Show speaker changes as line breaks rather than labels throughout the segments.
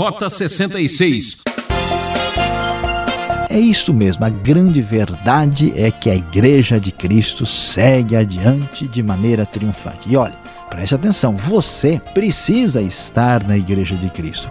Rota 66.
É isso mesmo, a grande verdade é que a Igreja de Cristo segue adiante de maneira triunfante. E olha, preste atenção, você precisa estar na Igreja de Cristo.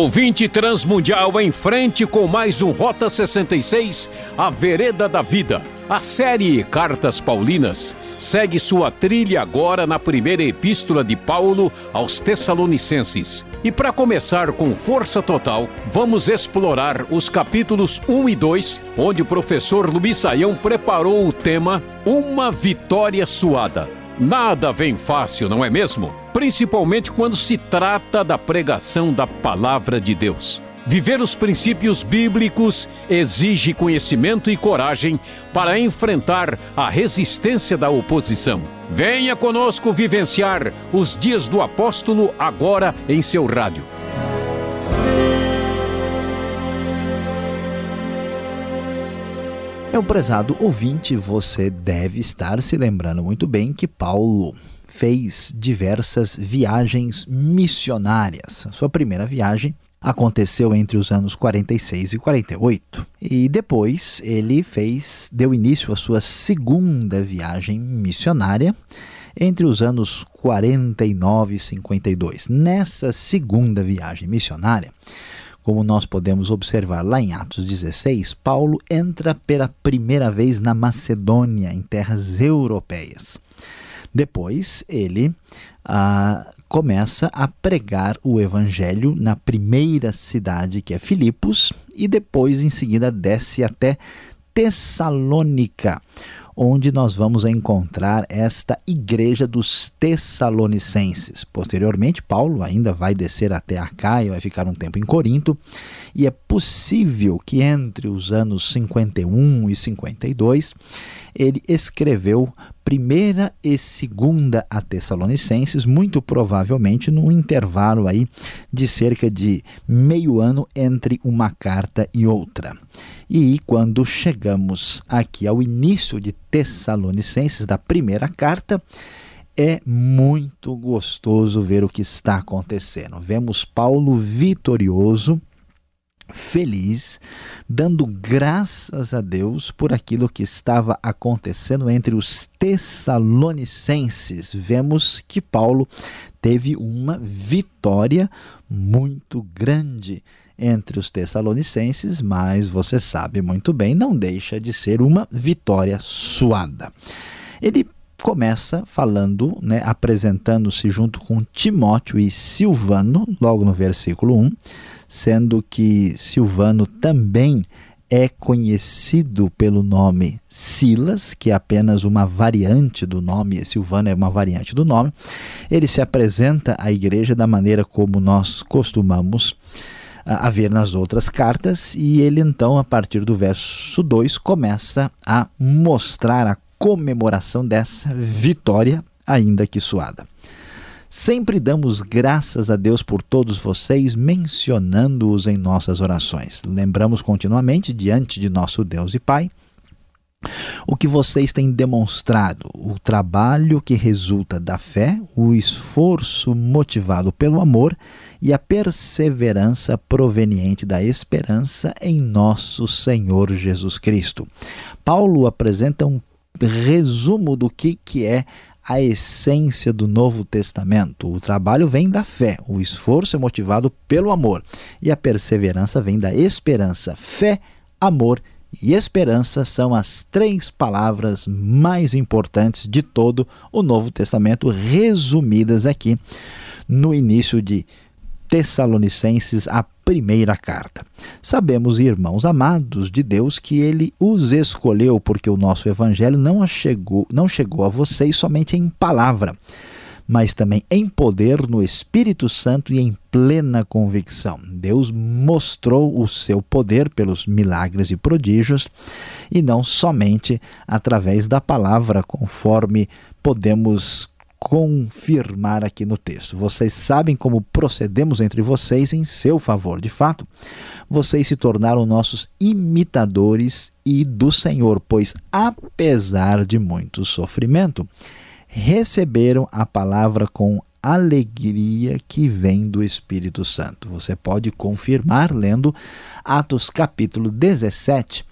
Ouvinte Transmundial em frente com mais um Rota 66, a Vereda da Vida. A série Cartas Paulinas segue sua trilha agora na primeira epístola de Paulo aos Tessalonicenses. E para começar com força total, vamos explorar os capítulos 1 e 2, onde o professor Luiz Saião preparou o tema Uma Vitória Suada. Nada vem fácil, não é mesmo? Principalmente quando se trata da pregação da palavra de Deus. Viver os princípios bíblicos exige conhecimento e coragem para enfrentar a resistência da oposição. Venha conosco vivenciar os dias do apóstolo agora em seu rádio.
Meu prezado ouvinte, você deve estar se lembrando muito bem que Paulo fez diversas viagens missionárias. A sua primeira viagem aconteceu entre os anos 46 e 48. E depois ele fez, deu início à sua segunda viagem missionária entre os anos 49 e 52. Nessa segunda viagem missionária, como nós podemos observar lá em Atos 16, Paulo entra pela primeira vez na Macedônia, em terras europeias. Depois, ele ah, começa a pregar o evangelho na primeira cidade, que é Filipos, e depois, em seguida, desce até Tessalônica onde nós vamos encontrar esta igreja dos Tessalonicenses. Posteriormente, Paulo ainda vai descer até Acaia, vai ficar um tempo em Corinto, e é possível que entre os anos 51 e 52 ele escreveu primeira e segunda a Tessalonicenses, muito provavelmente num intervalo aí de cerca de meio ano entre uma carta e outra. E quando chegamos aqui ao início de Tessalonicenses, da primeira carta, é muito gostoso ver o que está acontecendo. Vemos Paulo vitorioso, feliz, dando graças a Deus por aquilo que estava acontecendo entre os tessalonicenses. Vemos que Paulo teve uma vitória muito grande entre os Tessalonicenses, mas você sabe muito bem, não deixa de ser uma vitória suada. Ele começa falando, né, apresentando-se junto com Timóteo e Silvano, logo no versículo 1, sendo que Silvano também é conhecido pelo nome Silas, que é apenas uma variante do nome, Silvano é uma variante do nome. Ele se apresenta à igreja da maneira como nós costumamos a ver nas outras cartas, e ele então, a partir do verso 2, começa a mostrar a comemoração dessa vitória, ainda que suada. Sempre damos graças a Deus por todos vocês, mencionando-os em nossas orações. Lembramos continuamente, diante de nosso Deus e Pai, o que vocês têm demonstrado, o trabalho que resulta da fé, o esforço motivado pelo amor e a perseverança proveniente da esperança em nosso Senhor Jesus Cristo. Paulo apresenta um resumo do que, que é a essência do Novo Testamento. O trabalho vem da fé, o esforço é motivado pelo amor e a perseverança vem da esperança. Fé, amor e esperança são as três palavras mais importantes de todo o Novo Testamento, resumidas aqui no início de Tessalonicenses, a primeira carta. Sabemos, irmãos amados de Deus, que ele os escolheu porque o nosso evangelho não chegou, não chegou a vocês somente em palavra, mas também em poder no Espírito Santo e em plena convicção. Deus mostrou o seu poder pelos milagres e prodígios e não somente através da palavra, conforme podemos confirmar aqui no texto. Vocês sabem como procedemos entre vocês em seu favor. De fato, vocês se tornaram nossos imitadores e do Senhor, pois, apesar de muito sofrimento, receberam a palavra com alegria que vem do Espírito Santo. Você pode confirmar lendo Atos capítulo 17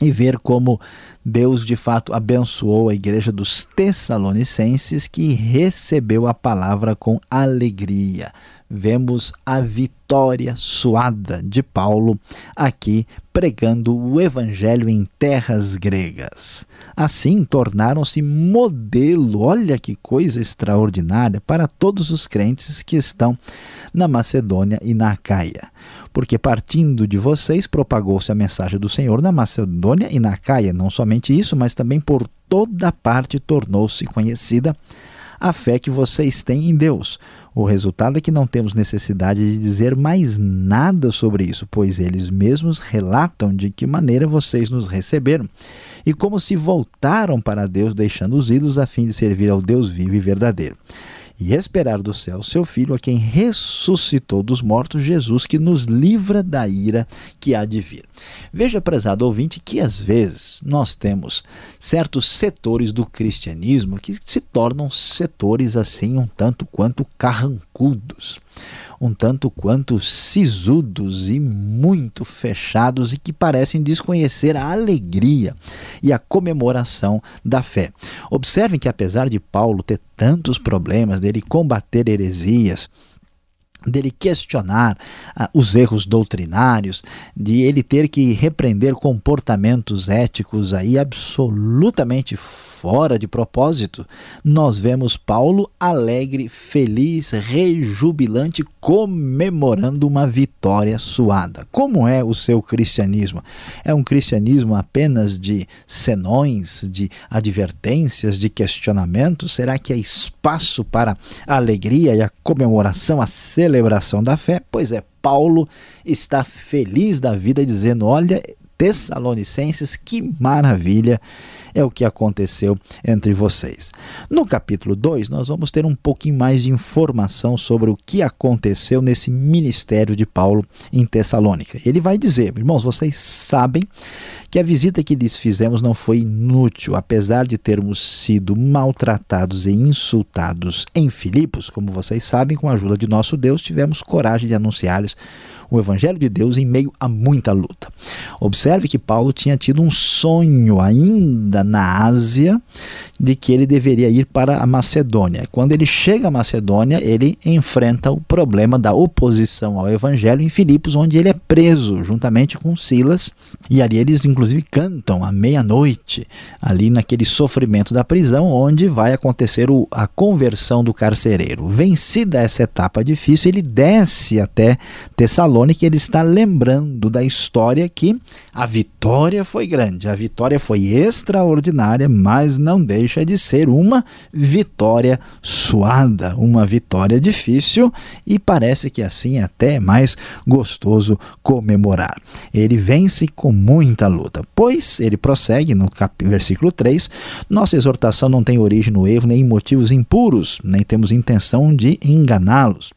e ver como Deus de fato abençoou a igreja dos Tessalonicenses que recebeu a palavra com alegria. Vemos a vitória suada de Paulo aqui pregando o evangelho em terras gregas. Assim tornaram-se modelo, olha que coisa extraordinária, para todos os crentes que estão na Macedônia e na Acaia porque partindo de vocês propagou-se a mensagem do Senhor na Macedônia e na Caia. Não somente isso, mas também por toda parte tornou-se conhecida a fé que vocês têm em Deus. O resultado é que não temos necessidade de dizer mais nada sobre isso, pois eles mesmos relatam de que maneira vocês nos receberam e como se voltaram para Deus, deixando os ídolos a fim de servir ao Deus vivo e verdadeiro e esperar do céu seu Filho, a quem ressuscitou dos mortos, Jesus, que nos livra da ira que há de vir. Veja, prezado ouvinte, que às vezes nós temos certos setores do cristianismo que se tornam setores assim um tanto quanto carrancudos um tanto quanto sisudos e muito fechados e que parecem desconhecer a alegria e a comemoração da fé. Observem que, apesar de Paulo ter tantos problemas, dele combater heresias, dele questionar ah, os erros doutrinários, de ele ter que repreender comportamentos éticos aí absolutamente fora de propósito, nós vemos Paulo alegre, feliz, rejubilante, comemorando uma vitória suada. Como é o seu cristianismo? É um cristianismo apenas de senões, de advertências, de questionamentos? Será que é espaço para a alegria e a comemoração, a celebração da fé? Pois é, Paulo está feliz da vida, dizendo: Olha, Tessalonicenses, que maravilha! É o que aconteceu entre vocês. No capítulo 2, nós vamos ter um pouquinho mais de informação sobre o que aconteceu nesse ministério de Paulo em Tessalônica. Ele vai dizer, irmãos, vocês sabem que a visita que lhes fizemos não foi inútil, apesar de termos sido maltratados e insultados em Filipos, como vocês sabem, com a ajuda de nosso Deus, tivemos coragem de anunciar-lhes o Evangelho de Deus em meio a muita luta. Observe que Paulo tinha tido um sonho ainda na Ásia de que ele deveria ir para a Macedônia. Quando ele chega à Macedônia, ele enfrenta o problema da oposição ao Evangelho em Filipos, onde ele é preso juntamente com Silas. E ali eles, inclusive, cantam à meia-noite, ali naquele sofrimento da prisão, onde vai acontecer o, a conversão do carcereiro. Vencida essa etapa difícil, ele desce até Tessalônica e ele está lembrando da história que a vitória foi grande, a vitória foi extraordinária, mas não deixa de ser uma vitória suada, uma vitória difícil e parece que assim é até mais gostoso comemorar. Ele vence com muita luta, pois ele prossegue no versículo 3: Nossa exortação não tem origem no erro nem em motivos impuros, nem temos intenção de enganá-los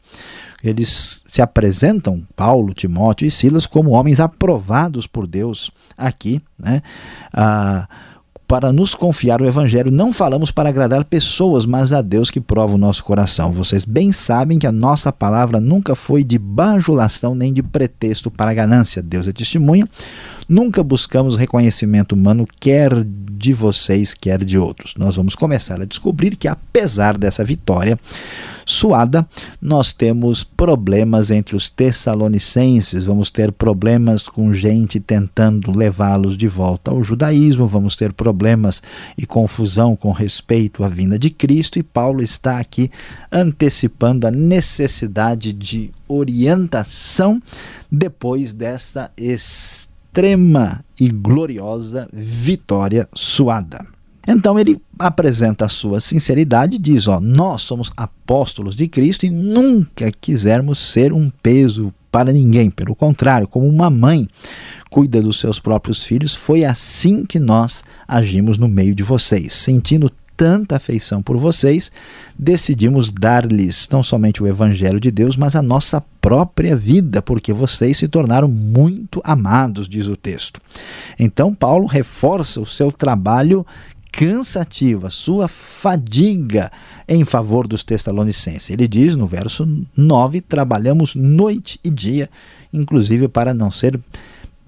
eles se apresentam, Paulo, Timóteo e Silas, como homens aprovados por Deus aqui, né? Ah, para nos confiar o Evangelho, não falamos para agradar pessoas, mas a Deus que prova o nosso coração. Vocês bem sabem que a nossa palavra nunca foi de bajulação nem de pretexto para ganância. Deus é testemunha. Nunca buscamos reconhecimento humano, quer de vocês, quer de outros. Nós vamos começar a descobrir que, apesar dessa vitória suada, nós temos problemas entre os tessalonicenses, vamos ter problemas com gente tentando levá-los de volta ao judaísmo, vamos ter problemas e confusão com respeito à vinda de Cristo, e Paulo está aqui antecipando a necessidade de orientação depois desta extrema e gloriosa vitória suada. Então ele apresenta a sua sinceridade e diz: ó, nós somos apóstolos de Cristo e nunca quisermos ser um peso para ninguém. Pelo contrário, como uma mãe cuida dos seus próprios filhos, foi assim que nós agimos no meio de vocês, sentindo tanta afeição por vocês, decidimos dar-lhes não somente o Evangelho de Deus, mas a nossa própria vida, porque vocês se tornaram muito amados, diz o texto. Então, Paulo reforça o seu trabalho cansativo, a sua fadiga em favor dos Tessalonicenses. Ele diz no verso 9: trabalhamos noite e dia, inclusive para não ser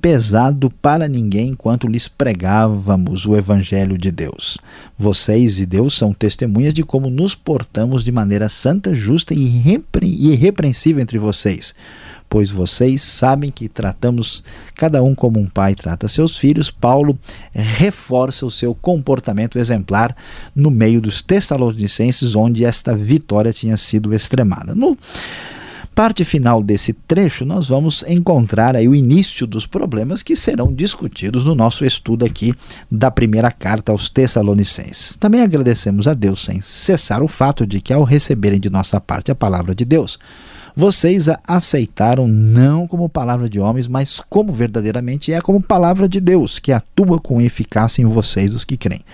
pesado para ninguém enquanto lhes pregávamos o Evangelho de Deus. Vocês e Deus são testemunhas de como nos portamos de maneira santa, justa e irrepreensível entre vocês. Pois vocês sabem que tratamos cada um como um pai trata seus filhos, Paulo reforça o seu comportamento exemplar no meio dos Tessalonicenses, onde esta vitória tinha sido extremada. No parte final desse trecho, nós vamos encontrar aí o início dos problemas que serão discutidos no nosso estudo aqui da primeira carta aos Tessalonicenses. Também agradecemos a Deus sem cessar o fato de que, ao receberem de nossa parte a palavra de Deus, vocês a aceitaram não como palavra de homens, mas como verdadeiramente é como palavra de Deus, que atua com eficácia em vocês, os que creem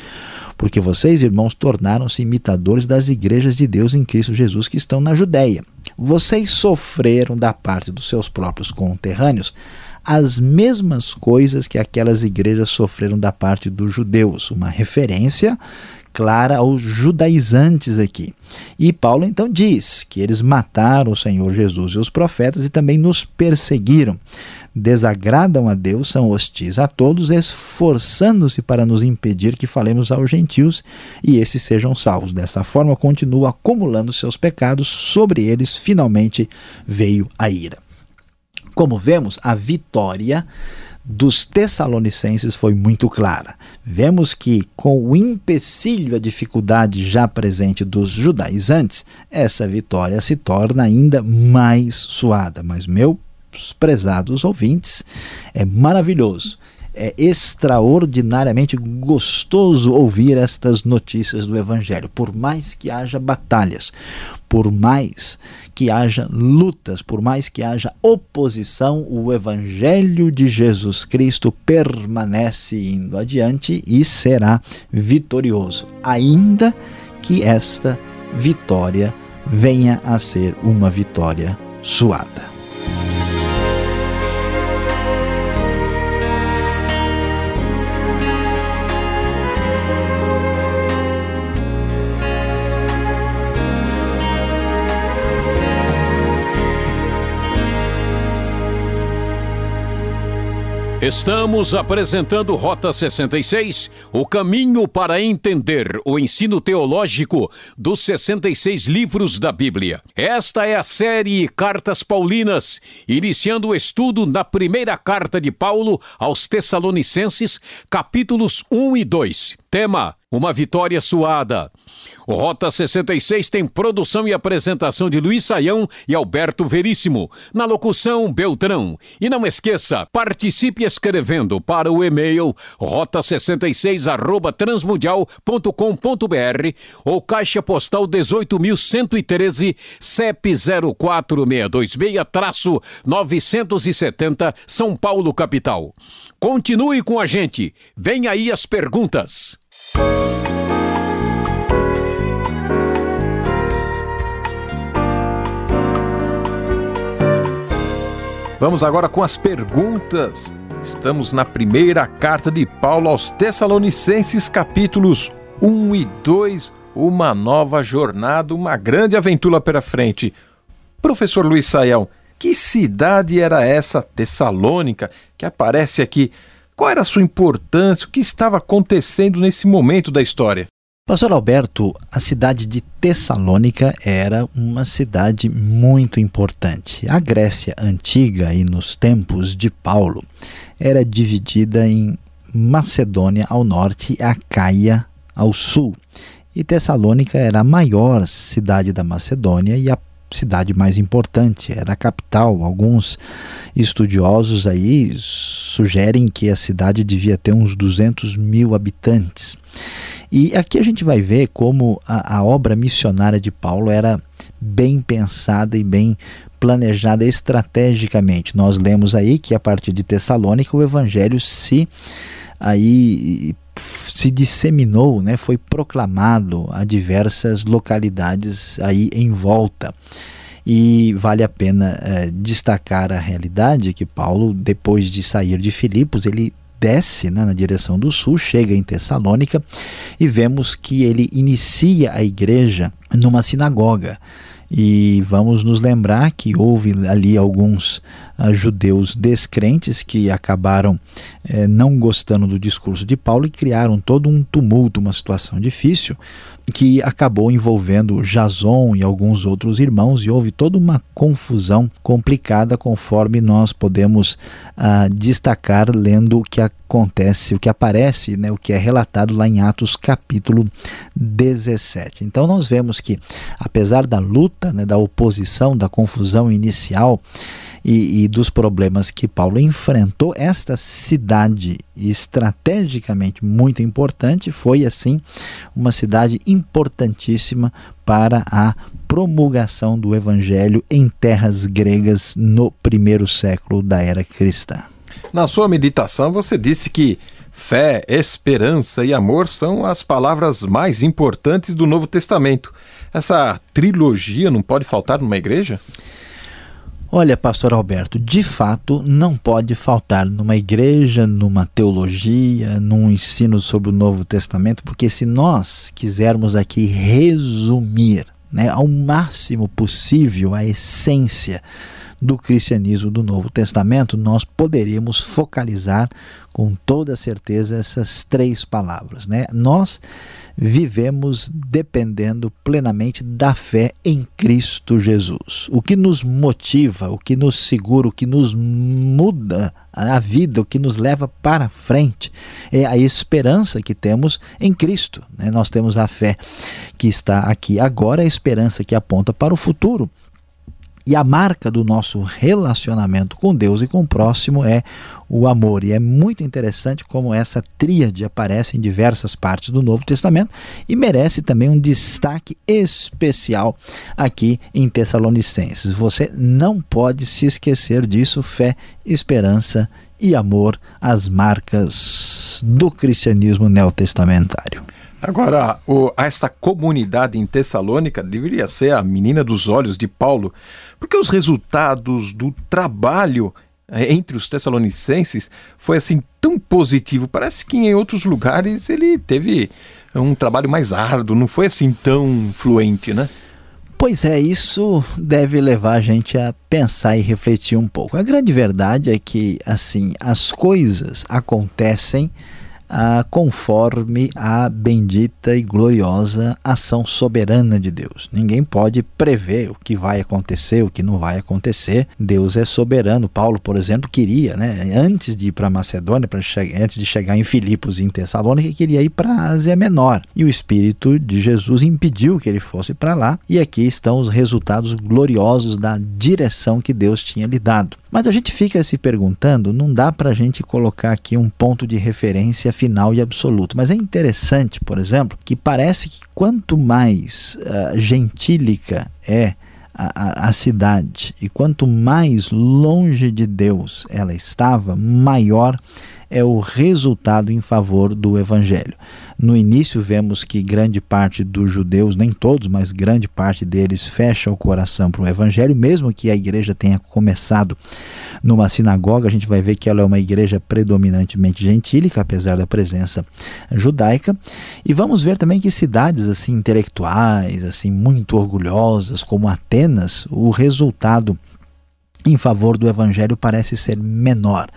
porque vocês, irmãos, tornaram-se imitadores das igrejas de Deus em Cristo Jesus que estão na Judéia. Vocês sofreram da parte dos seus próprios conterrâneos as mesmas coisas que aquelas igrejas sofreram da parte dos judeus, uma referência clara aos judaizantes aqui. E Paulo então diz que eles mataram o Senhor Jesus e os profetas e também nos perseguiram desagradam a Deus, são hostis a todos, esforçando-se para nos impedir que falemos aos gentios e esses sejam salvos. Dessa forma, continua acumulando seus pecados, sobre eles finalmente veio a ira. Como vemos, a vitória dos Tessalonicenses foi muito clara. Vemos que, com o empecilho, a dificuldade já presente dos judaizantes, essa vitória se torna ainda mais suada. Mas, meu prezados ouvintes, é maravilhoso. É extraordinariamente gostoso ouvir estas notícias do Evangelho. Por mais que haja batalhas, por mais que haja lutas, por mais que haja oposição, o Evangelho de Jesus Cristo permanece indo adiante e será vitorioso, ainda que esta vitória venha a ser uma vitória suada.
Estamos apresentando Rota 66, o caminho para entender o ensino teológico dos 66 livros da Bíblia. Esta é a série Cartas Paulinas, iniciando o estudo na primeira carta de Paulo aos Tessalonicenses, capítulos 1 e 2. Tema: Uma vitória suada. O Rota 66 tem produção e apresentação de Luiz Saião e Alberto Veríssimo. Na locução, Beltrão. E não esqueça, participe escrevendo para o e-mail rota66 ou caixa postal 18.113 CEP 04626-970 São Paulo, capital. Continue com a gente. Vem aí as perguntas.
Vamos agora com as perguntas. Estamos na primeira carta de Paulo aos Tessalonicenses, capítulos 1 e 2. Uma nova jornada, uma grande aventura pela frente. Professor Luiz Saião, que cidade era essa Tessalônica que aparece aqui? Qual era a sua importância? O que estava acontecendo nesse momento da história?
Pastor Alberto, a cidade de Tessalônica era uma cidade muito importante. A Grécia antiga e nos tempos de Paulo era dividida em Macedônia ao norte e Acaia ao sul. E Tessalônica era a maior cidade da Macedônia e a cidade mais importante, era a capital. Alguns estudiosos aí sugerem que a cidade devia ter uns 200 mil habitantes. E aqui a gente vai ver como a, a obra missionária de Paulo era bem pensada e bem planejada estrategicamente. Nós lemos aí que a partir de Tessalônica o evangelho se aí se disseminou, né, foi proclamado a diversas localidades aí em volta. E vale a pena é, destacar a realidade que Paulo, depois de sair de Filipos, ele desce né, na direção do sul, chega em Tessalônica e vemos que ele inicia a igreja numa sinagoga. E vamos nos lembrar que houve ali alguns judeus descrentes que acabaram eh, não gostando do discurso de Paulo e criaram todo um tumulto, uma situação difícil que acabou envolvendo Jason e alguns outros irmãos e houve toda uma confusão complicada conforme nós podemos uh, destacar lendo o que acontece, o que aparece, né, o que é relatado lá em Atos capítulo 17. Então nós vemos que apesar da luta, né, da oposição, da confusão inicial, e, e dos problemas que Paulo enfrentou, esta cidade estrategicamente muito importante foi, assim, uma cidade importantíssima para a promulgação do evangelho em terras gregas no primeiro século da era cristã.
Na sua meditação, você disse que fé, esperança e amor são as palavras mais importantes do Novo Testamento. Essa trilogia não pode faltar numa igreja?
Olha, pastor Alberto, de fato não pode faltar numa igreja, numa teologia, num ensino sobre o Novo Testamento, porque se nós quisermos aqui resumir né, ao máximo possível a essência do cristianismo do Novo Testamento, nós poderíamos focalizar com toda certeza essas três palavras. Né? Nós vivemos dependendo plenamente da fé em Cristo Jesus. O que nos motiva, o que nos segura, o que nos muda a vida, o que nos leva para frente é a esperança que temos em Cristo. Né? Nós temos a fé que está aqui agora, a esperança que aponta para o futuro. E a marca do nosso relacionamento com Deus e com o próximo é o amor. E é muito interessante como essa tríade aparece em diversas partes do Novo Testamento e merece também um destaque especial aqui em Tessalonicenses. Você não pode se esquecer disso: fé, esperança e amor, as marcas do cristianismo neotestamentário.
Agora, o, esta comunidade em Tessalônica deveria ser a menina dos olhos de Paulo, porque os resultados do trabalho eh, entre os tessalonicenses foi assim tão positivo. Parece que em outros lugares ele teve um trabalho mais árduo, não foi assim tão fluente, né?
Pois é, isso deve levar a gente a pensar e refletir um pouco. A grande verdade é que assim as coisas acontecem ah, conforme a bendita e gloriosa ação soberana de Deus. Ninguém pode prever o que vai acontecer, o que não vai acontecer. Deus é soberano. Paulo, por exemplo, queria, né, antes de ir para Macedônia, antes de chegar em Filipos e em Tessalônica, queria ir para a Ásia Menor. E o Espírito de Jesus impediu que ele fosse para lá. E aqui estão os resultados gloriosos da direção que Deus tinha lhe dado. Mas a gente fica se perguntando, não dá para a gente colocar aqui um ponto de referência final e absoluto. Mas é interessante, por exemplo, que parece que quanto mais uh, gentílica é a, a, a, cidade e quanto mais longe de Deus ela estava, maior é o resultado em favor do evangelho. No início vemos que grande parte dos judeus, nem todos, mas grande parte deles fecha o coração para o evangelho, mesmo que a igreja tenha começado numa sinagoga, a gente vai ver que ela é uma igreja predominantemente gentílica, apesar da presença judaica. E vamos ver também que cidades assim intelectuais, assim muito orgulhosas, como Atenas, o resultado em favor do evangelho parece ser menor.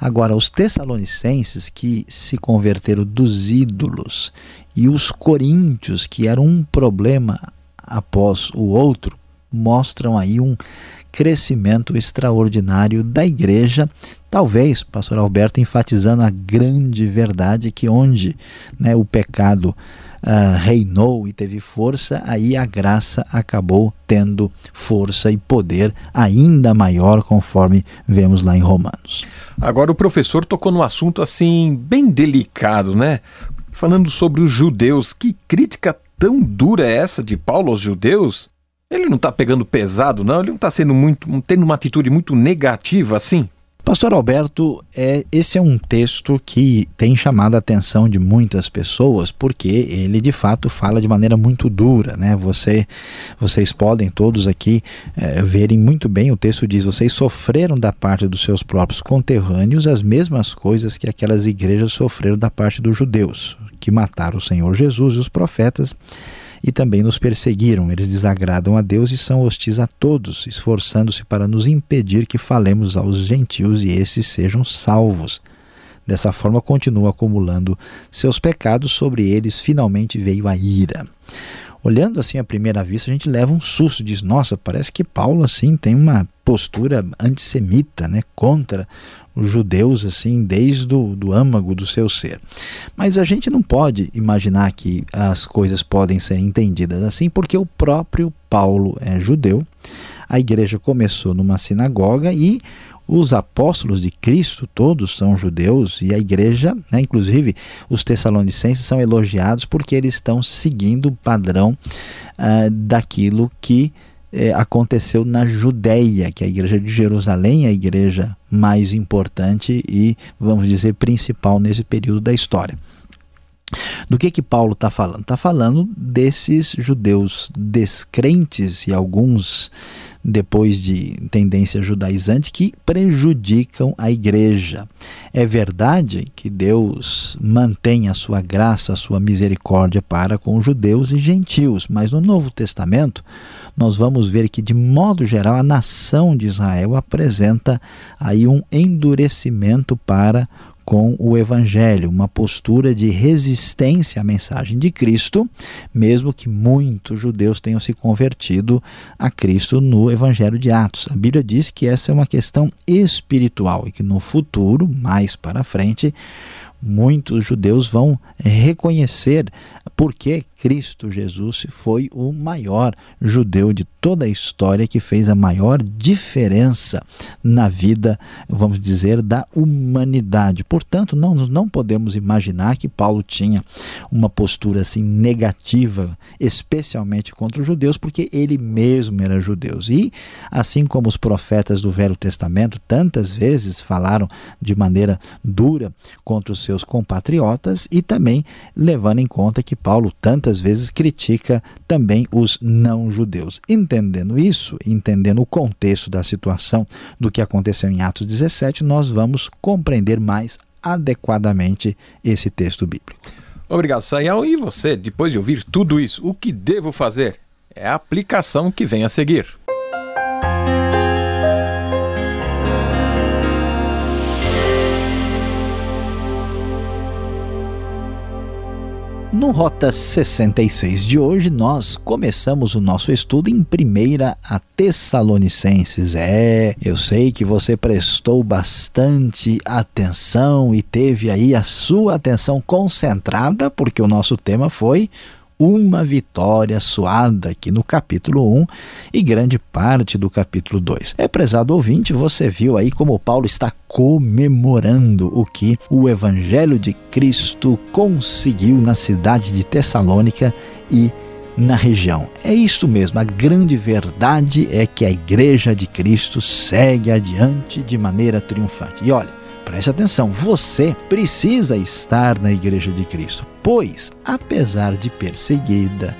Agora, os tessalonicenses que se converteram dos ídolos e os coríntios, que eram um problema após o outro, mostram aí um crescimento extraordinário da igreja. Talvez, pastor Alberto, enfatizando a grande verdade que onde né, o pecado uh, reinou e teve força, aí a graça acabou tendo força e poder ainda maior, conforme vemos lá em Romanos.
Agora o professor tocou num assunto assim bem delicado, né? Falando sobre os judeus, que crítica tão dura é essa de Paulo aos judeus? Ele não está pegando pesado, não? Ele não está sendo muito, tendo uma atitude muito negativa assim?
Pastor Alberto, é, esse é um texto que tem chamado a atenção de muitas pessoas porque ele de fato fala de maneira muito dura, né? Você, vocês podem todos aqui é, verem muito bem o texto diz: vocês sofreram da parte dos seus próprios conterrâneos as mesmas coisas que aquelas igrejas sofreram da parte dos judeus, que mataram o Senhor Jesus e os profetas e também nos perseguiram. Eles desagradam a Deus e são hostis a todos, esforçando-se para nos impedir que falemos aos gentios e esses sejam salvos. Dessa forma, continua acumulando seus pecados, sobre eles finalmente veio a ira. Olhando assim à primeira vista, a gente leva um susto, diz: "Nossa, parece que Paulo assim tem uma postura antissemita, né, contra os judeus assim desde o do âmago do seu ser. Mas a gente não pode imaginar que as coisas podem ser entendidas assim, porque o próprio Paulo é judeu. A igreja começou numa sinagoga e os apóstolos de Cristo todos são judeus e a igreja, né, inclusive os tessalonicenses, são elogiados porque eles estão seguindo o padrão uh, daquilo que é, aconteceu na Judéia, que é a igreja de Jerusalém é a igreja mais importante e, vamos dizer, principal nesse período da história. Do que que Paulo está falando? Está falando desses judeus descrentes e alguns depois de tendências judaizantes que prejudicam a igreja. É verdade que Deus mantém a sua graça, a sua misericórdia para com judeus e gentios, mas no Novo Testamento nós vamos ver que de modo geral a nação de Israel apresenta aí um endurecimento para com o Evangelho, uma postura de resistência à mensagem de Cristo, mesmo que muitos judeus tenham se convertido a Cristo no Evangelho de Atos. A Bíblia diz que essa é uma questão espiritual e que no futuro, mais para frente, muitos judeus vão reconhecer porque Cristo Jesus foi o maior judeu de toda a história que fez a maior diferença na vida, vamos dizer, da humanidade. Portanto, não, não podemos imaginar que Paulo tinha uma postura assim negativa, especialmente contra os judeus, porque ele mesmo era judeu. E assim como os profetas do Velho Testamento tantas vezes falaram de maneira dura contra os seus compatriotas e também levando em conta que Paulo tantas vezes critica também os não-judeus. Entendendo isso, entendendo o contexto da situação do que aconteceu em Atos 17, nós vamos compreender mais adequadamente esse texto bíblico.
Obrigado, Sayão. E você, depois de ouvir tudo isso, o que devo fazer? É a aplicação que vem a seguir.
No Rota 66 de hoje, nós começamos o nosso estudo em primeira a Tessalonicenses. É, eu sei que você prestou bastante atenção e teve aí a sua atenção concentrada, porque o nosso tema foi uma vitória suada aqui no capítulo 1 e grande parte do capítulo 2. É prezado ouvinte, você viu aí como Paulo está comemorando o que o evangelho de Cristo conseguiu na cidade de Tessalônica e na região. É isso mesmo, a grande verdade é que a igreja de Cristo segue adiante de maneira triunfante. E olha, Preste atenção, você precisa estar na Igreja de Cristo, pois, apesar de perseguida,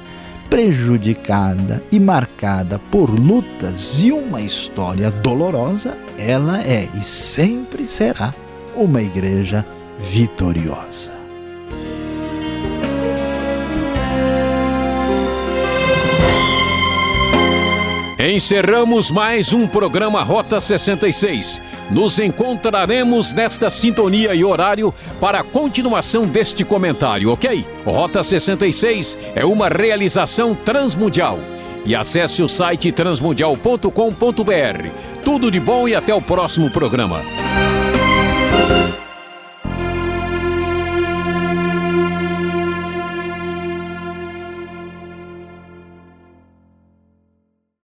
prejudicada e marcada por lutas e uma história dolorosa, ela é e sempre será uma igreja vitoriosa.
Encerramos mais um programa Rota 66. Nos encontraremos nesta sintonia e horário para a continuação deste comentário, ok? Rota 66 é uma realização transmundial. E acesse o site transmundial.com.br. Tudo de bom e até o próximo programa.